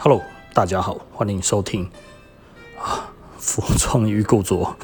Hello，大家好，欢迎收听啊，服装与古着，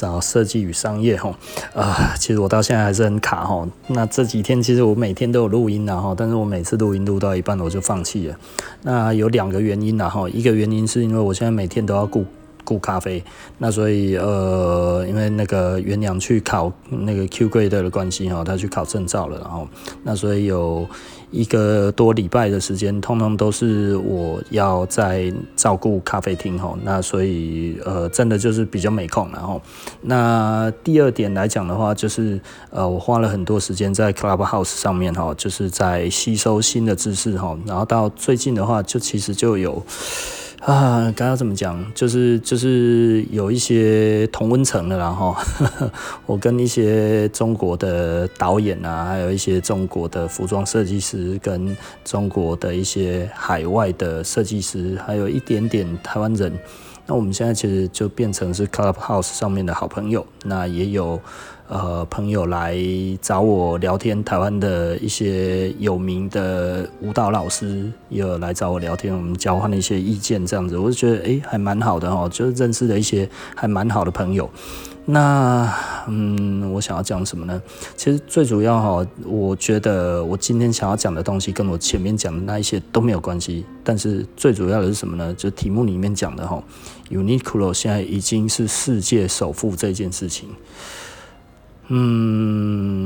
然后设计与商业哈啊，其实我到现在还是很卡哈。那这几天其实我每天都有录音然后，但是我每次录音录到一半我就放弃了。那有两个原因然后，一个原因是因为我现在每天都要顾。顾咖啡，那所以呃，因为那个元良去考那个 Q Grade 的关系哈，他去考证照了，然后那所以有一个多礼拜的时间，通通都是我要在照顾咖啡厅哈，那所以呃，真的就是比较没空，然后那第二点来讲的话，就是呃，我花了很多时间在 Clubhouse 上面哈，就是在吸收新的知识哈，然后到最近的话，就其实就有。啊，刚刚怎么讲？就是就是有一些同温层的，然 后我跟一些中国的导演啊，还有一些中国的服装设计师，跟中国的一些海外的设计师，还有一点点台湾人。那我们现在其实就变成是 Clubhouse 上面的好朋友。那也有。呃，朋友来找我聊天，台湾的一些有名的舞蹈老师也有来找我聊天，我们交换了一些意见，这样子，我就觉得诶、还蛮好的哦，就是认识了一些还蛮好的朋友。那嗯，我想要讲什么呢？其实最主要哈，我觉得我今天想要讲的东西跟我前面讲的那一些都没有关系，但是最主要的是什么呢？就题目里面讲的哈，Uniqlo 现在已经是世界首富这件事情。嗯，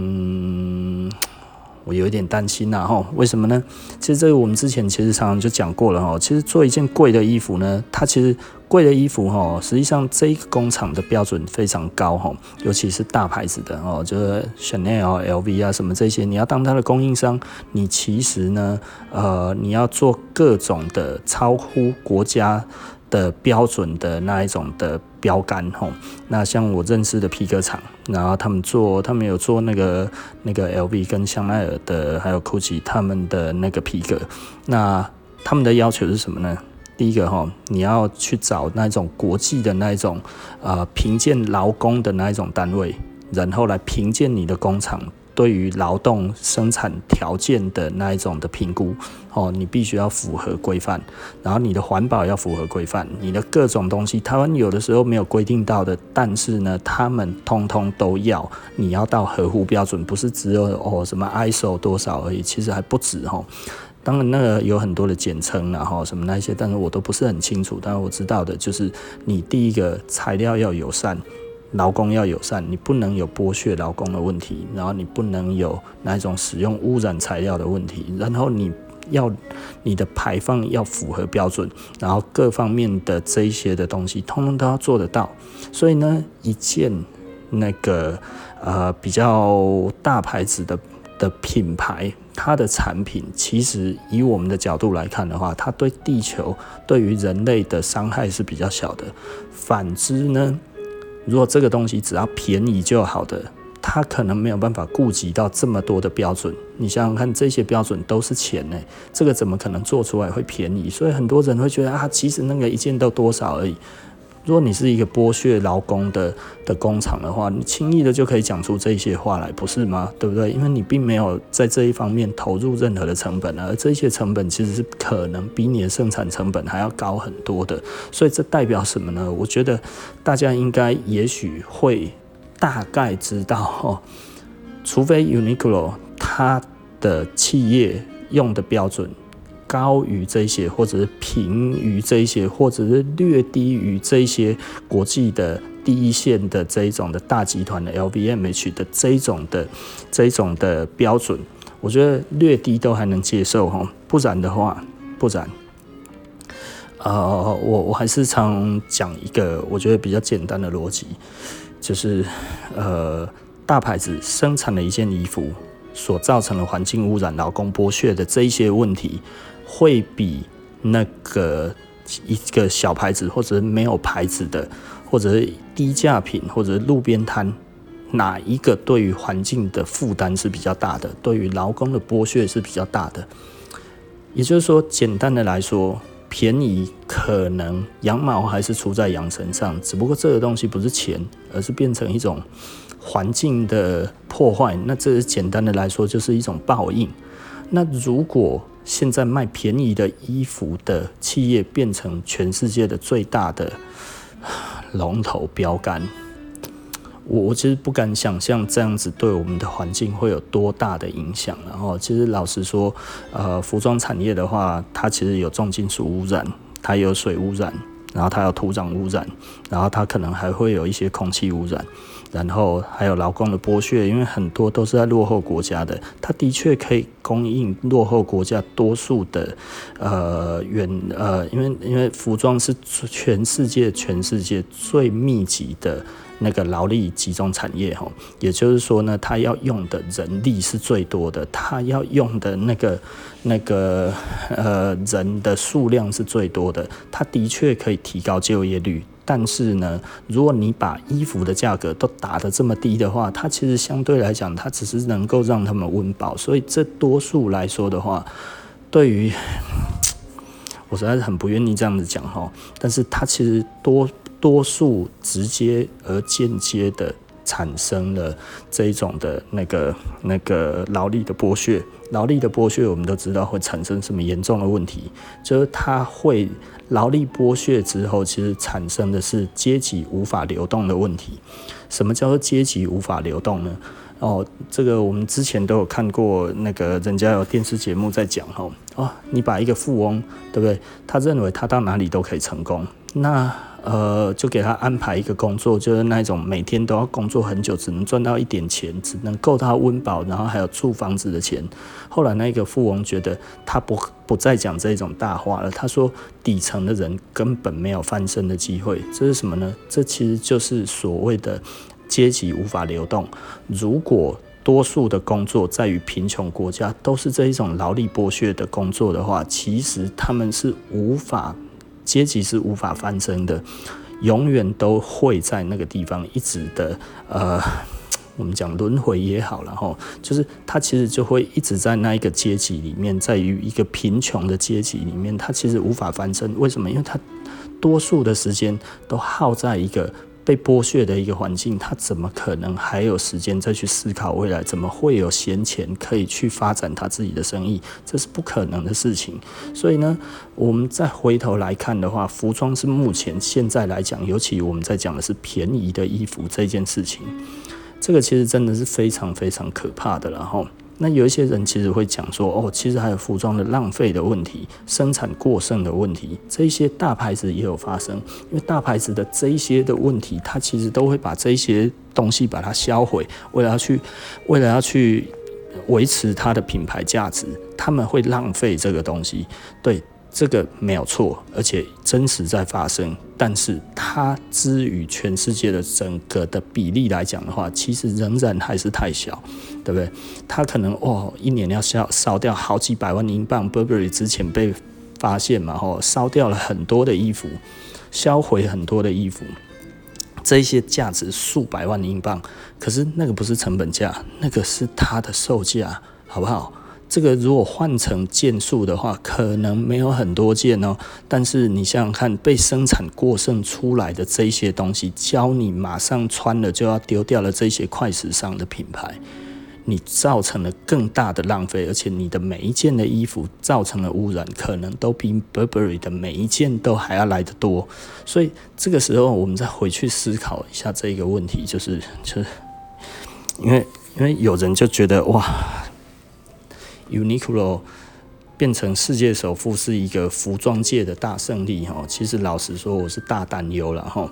我有一点担心呐，哈，为什么呢？其实这个我们之前其实常常就讲过了，哈，其实做一件贵的衣服呢，它其实贵的衣服，哈，实际上这一个工厂的标准非常高，哈，尤其是大牌子的，哦，就是 Chanel、LV 啊什么这些，你要当它的供应商，你其实呢，呃，你要做各种的超乎国家。的标准的那一种的标杆吼，那像我认识的皮革厂，然后他们做，他们有做那个那个 LV 跟香奈儿的，还有 GUCCI 他们的那个皮革，那他们的要求是什么呢？第一个吼，你要去找那种国际的那一种呃评鉴劳工的那一种单位，然后来评鉴你的工厂。对于劳动生产条件的那一种的评估，哦，你必须要符合规范，然后你的环保要符合规范，你的各种东西，台湾有的时候没有规定到的，但是呢，他们通通都要，你要到合乎标准，不是只有哦什么 ISO 多少而已，其实还不止哈。当然那个有很多的简称，然后什么那些，但是我都不是很清楚，但是我知道的就是，你第一个材料要友善。劳工要友善，你不能有剥削劳工的问题，然后你不能有那种使用污染材料的问题，然后你要你的排放要符合标准，然后各方面的这一些的东西，通通都要做得到。所以呢，一件那个呃比较大牌子的的品牌，它的产品其实以我们的角度来看的话，它对地球对于人类的伤害是比较小的。反之呢，如果这个东西只要便宜就好的，它可能没有办法顾及到这么多的标准。你想想看，这些标准都是钱呢，这个怎么可能做出来会便宜？所以很多人会觉得啊，其实那个一件都多少而已。如果你是一个剥削劳工的的工厂的话，你轻易的就可以讲出这些话来，不是吗？对不对？因为你并没有在这一方面投入任何的成本，而这些成本其实是可能比你的生产成本还要高很多的。所以这代表什么呢？我觉得大家应该也许会大概知道哦，除非 Uniqlo 它的企业用的标准。高于这些，或者是平于这些，或者是略低于这些国际的第一线的这一种的大集团的 LVMH 的这一种的这一种的标准，我觉得略低都还能接受哈。不然的话，不然，呃，我我还是常讲一个我觉得比较简单的逻辑，就是呃，大牌子生产的一件衣服所造成的环境污染、劳工剥削的这一些问题。会比那个一个小牌子，或者没有牌子的，或者是低价品，或者是路边摊，哪一个对于环境的负担是比较大的？对于劳工的剥削是比较大的？也就是说，简单的来说，便宜可能羊毛还是出在羊身上，只不过这个东西不是钱，而是变成一种环境的破坏。那这是简单的来说，就是一种报应。那如果现在卖便宜的衣服的企业变成全世界的最大的龙头标杆。我我其实不敢想象这样子对我们的环境会有多大的影响。然后，其实老实说，呃，服装产业的话，它其实有重金属污染，它有水污染，然后它有土壤污染，然后它可能还会有一些空气污染。然后还有劳工的剥削，因为很多都是在落后国家的，它的确可以供应落后国家多数的呃原呃，因为因为服装是全世界全世界最密集的那个劳力集中产业哈，也就是说呢，它要用的人力是最多的，它要用的那个那个呃人的数量是最多的，它的确可以提高就业率。但是呢，如果你把衣服的价格都打得这么低的话，它其实相对来讲，它只是能够让他们温饱。所以这多数来说的话，对于我实在是很不愿意这样子讲哈。但是它其实多多数直接而间接的产生了这一种的那个那个劳力的剥削。劳力的剥削，我们都知道会产生什么严重的问题，就是它会。劳力剥削之后，其实产生的是阶级无法流动的问题。什么叫做阶级无法流动呢？哦，这个我们之前都有看过，那个人家有电视节目在讲哦。哦，你把一个富翁，对不对？他认为他到哪里都可以成功，那。呃，就给他安排一个工作，就是那种每天都要工作很久，只能赚到一点钱，只能够他温饱，然后还有住房子的钱。后来那个富翁觉得他不不再讲这种大话了，他说底层的人根本没有翻身的机会。这是什么呢？这其实就是所谓的阶级无法流动。如果多数的工作在于贫穷国家都是这一种劳力剥削的工作的话，其实他们是无法。阶级是无法翻身的，永远都会在那个地方一直的呃，我们讲轮回也好，然后就是他其实就会一直在那一个阶级里面，在于一个贫穷的阶级里面，他其实无法翻身。为什么？因为他多数的时间都耗在一个。被剥削的一个环境，他怎么可能还有时间再去思考未来？怎么会有闲钱可以去发展他自己的生意？这是不可能的事情。所以呢，我们再回头来看的话，服装是目前现在来讲，尤其我们在讲的是便宜的衣服这件事情，这个其实真的是非常非常可怕的。然后。那有一些人其实会讲说，哦，其实还有服装的浪费的问题，生产过剩的问题，这一些大牌子也有发生。因为大牌子的这一些的问题，它其实都会把这些东西把它销毁，为了要去，为了要去维持它的品牌价值，他们会浪费这个东西。对。这个没有错，而且真实在发生。但是它之于全世界的整个的比例来讲的话，其实仍然还是太小，对不对？它可能哦，一年要烧烧掉好几百万英镑。Burberry 之前被发现嘛，吼，烧掉了很多的衣服，销毁很多的衣服，这些价值数百万英镑。可是那个不是成本价，那个是它的售价，好不好？这个如果换成件数的话，可能没有很多件哦。但是你想想看，被生产过剩出来的这些东西，教你马上穿了就要丢掉了这些快时尚的品牌，你造成了更大的浪费，而且你的每一件的衣服造成了污染，可能都比 Burberry 的每一件都还要来得多。所以这个时候，我们再回去思考一下这个问题，就是就是，因为因为有人就觉得哇。Uniqlo 变成世界首富是一个服装界的大胜利哈，其实老实说我是大担忧了哈。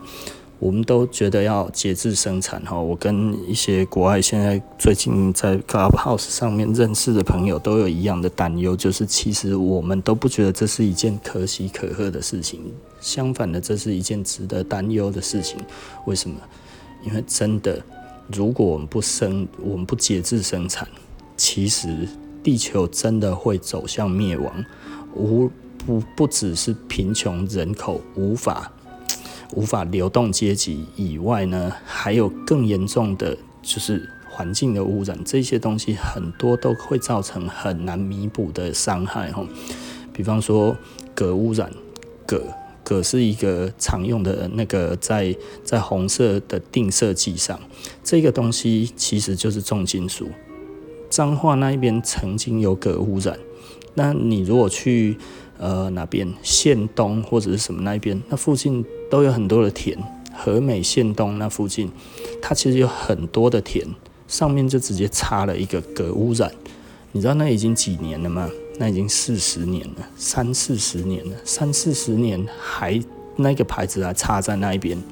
我们都觉得要节制生产哈，我跟一些国外现在最近在 Clubhouse 上面认识的朋友都有一样的担忧，就是其实我们都不觉得这是一件可喜可贺的事情，相反的，这是一件值得担忧的事情。为什么？因为真的，如果我们不生，我们不节制生产，其实。地球真的会走向灭亡，无不不只是贫穷人口无法无法流动阶级以外呢，还有更严重的就是环境的污染，这些东西很多都会造成很难弥补的伤害哈。比方说镉污染，镉镉是一个常用的那个在在红色的定色剂上，这个东西其实就是重金属。彰化那一边曾经有镉污染，那你如果去呃哪边县东或者是什么那一边，那附近都有很多的田，和美县东那附近，它其实有很多的田，上面就直接插了一个镉污染，你知道那已经几年了吗？那已经四十年了，三四十年了，三四十年还那个牌子还插在那一边，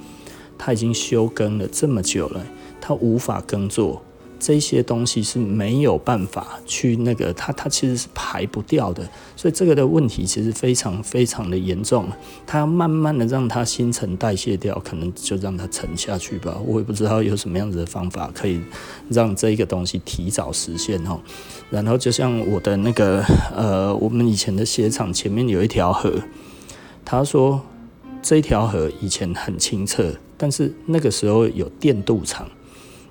它已经休耕了这么久了，它无法耕作，这些东西是没有办法去那个，它它其实是排不掉的，所以这个的问题其实非常非常的严重，它慢慢的让它新陈代谢掉，可能就让它沉下去吧，我也不知道有什么样子的方法可以让这个东西提早实现哦。然后就像我的那个呃，我们以前的鞋厂前面有一条河，他说这条河以前很清澈，但是那个时候有电镀厂，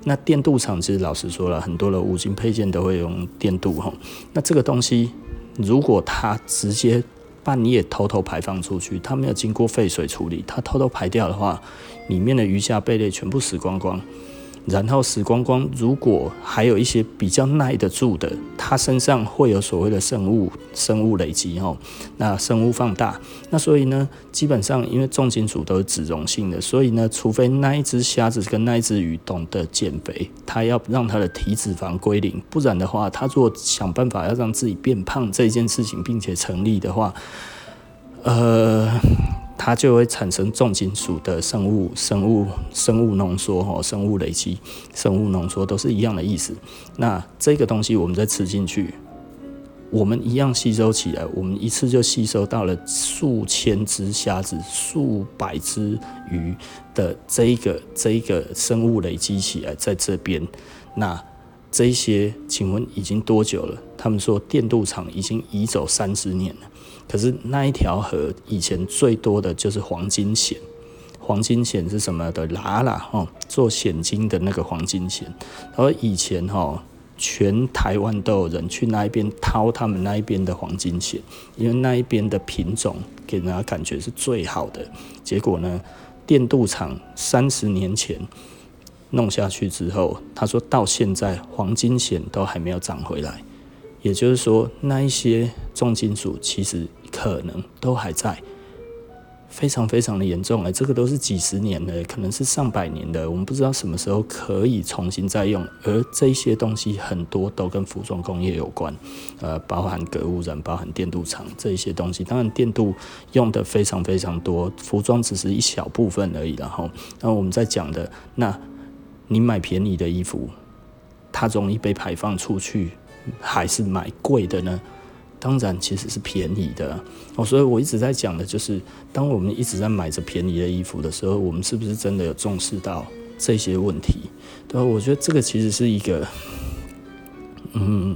那电镀厂其实老实说了，很多的五金配件都会用电镀哈。那这个东西如果它直接半夜偷偷排放出去，它没有经过废水处理，它偷偷排掉的话，里面的鱼虾贝类全部死光光。然后死光光，如果还有一些比较耐得住的，它身上会有所谓的生物生物累积哦，那生物放大，那所以呢，基本上因为重金属都是脂溶性的，所以呢，除非那一只虾子跟那一只鱼懂得减肥，它要让它的体脂肪归零，不然的话，它如果想办法要让自己变胖这件事情，并且成立的话，呃。它就会产生重金属的生物、生物、生物浓缩，哈，生物累积、生物浓缩都是一样的意思。那这个东西我们再吃进去，我们一样吸收起来，我们一次就吸收到了数千只虾子、数百只鱼的这一个、这一个生物累积起来在这边。那这些，请问已经多久了？他们说电镀厂已经移走三十年了。可是那一条河以前最多的就是黄金蚬，黄金蚬是什么的？喇喇哦，做蚬精的那个黄金蚬。而以前哈，全台湾都有人去那一边掏他们那一边的黄金蚬，因为那一边的品种给人家感觉是最好的。结果呢，电镀厂三十年前弄下去之后，他说到现在黄金蚬都还没有长回来。也就是说，那一些重金属其实可能都还在，非常非常的严重哎，这个都是几十年的，可能是上百年的，我们不知道什么时候可以重新再用。而这些东西很多都跟服装工业有关，呃，包含鎘污染，包含电镀厂这一些东西。当然，电镀用的非常非常多，服装只是一小部分而已。然后，那我们在讲的，那你买便宜的衣服，它容易被排放出去。还是买贵的呢？当然，其实是便宜的哦。所以我一直在讲的就是，当我们一直在买着便宜的衣服的时候，我们是不是真的有重视到这些问题？对？我觉得这个其实是一个，嗯，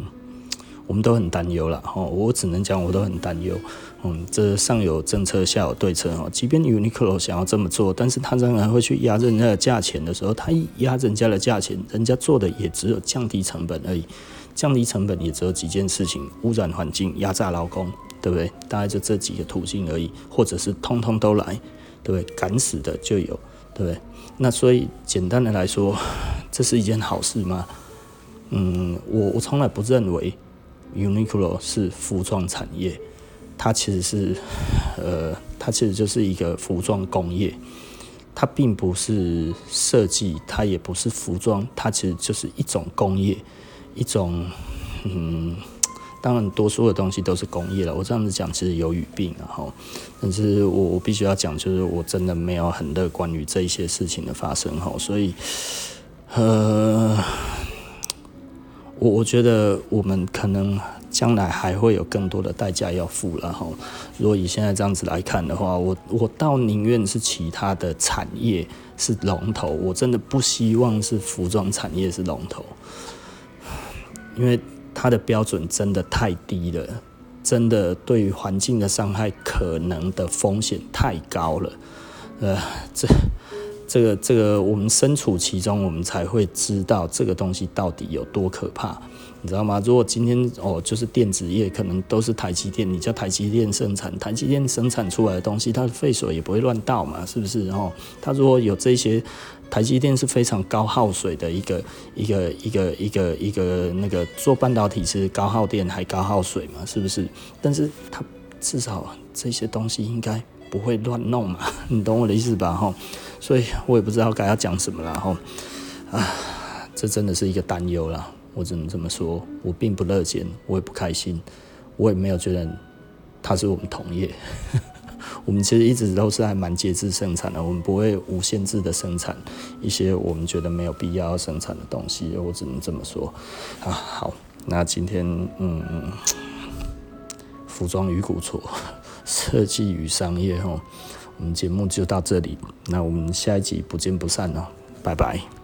我们都很担忧了哦。我只能讲，我都很担忧。嗯，这上有政策，下有对策哦。即便 Uniqlo 想要这么做，但是他仍然会去压人家的价钱的时候，他一压人家的价钱，人家做的也只有降低成本而已。降低成本也只有几件事情：污染环境、压榨劳工，对不对？大概就这几个途径而已，或者是通通都来，对不对？敢死的就有，对不对？那所以简单的来说，这是一件好事吗？嗯，我我从来不认为 Uniqlo 是服装产业，它其实是，呃，它其实就是一个服装工业，它并不是设计，它也不是服装，它其实就是一种工业。一种，嗯，当然多数的东西都是工业了。我这样子讲其实有语病啊，哈。但是我我必须要讲，就是我真的没有很乐观于这一些事情的发生，哈。所以，呃，我我觉得我们可能将来还会有更多的代价要付了，哈。如果以现在这样子来看的话，我我倒宁愿是其他的产业是龙头，我真的不希望是服装产业是龙头。因为它的标准真的太低了，真的对于环境的伤害可能的风险太高了，呃，这这个这个我们身处其中，我们才会知道这个东西到底有多可怕。你知道吗？如果今天哦，就是电子业可能都是台积电，你叫台积电生产，台积电生产出来的东西，它的废水也不会乱倒嘛，是不是？然后它如果有这些，台积电是非常高耗水的一个一个一个一个一个那个做半导体是高耗电还高耗水嘛，是不是？但是它至少这些东西应该不会乱弄嘛，你懂我的意思吧？哈，所以我也不知道该要讲什么了哈，啊，这真的是一个担忧了。我只能这么说，我并不乐见，我也不开心，我也没有觉得他是我们同业。我们其实一直都是还蛮节制生产的，我们不会无限制的生产一些我们觉得没有必要要生产的东西。我只能这么说。啊，好，那今天嗯，服装与古着，设计与商业，吼，我们节目就到这里。那我们下一集不见不散哦，拜拜。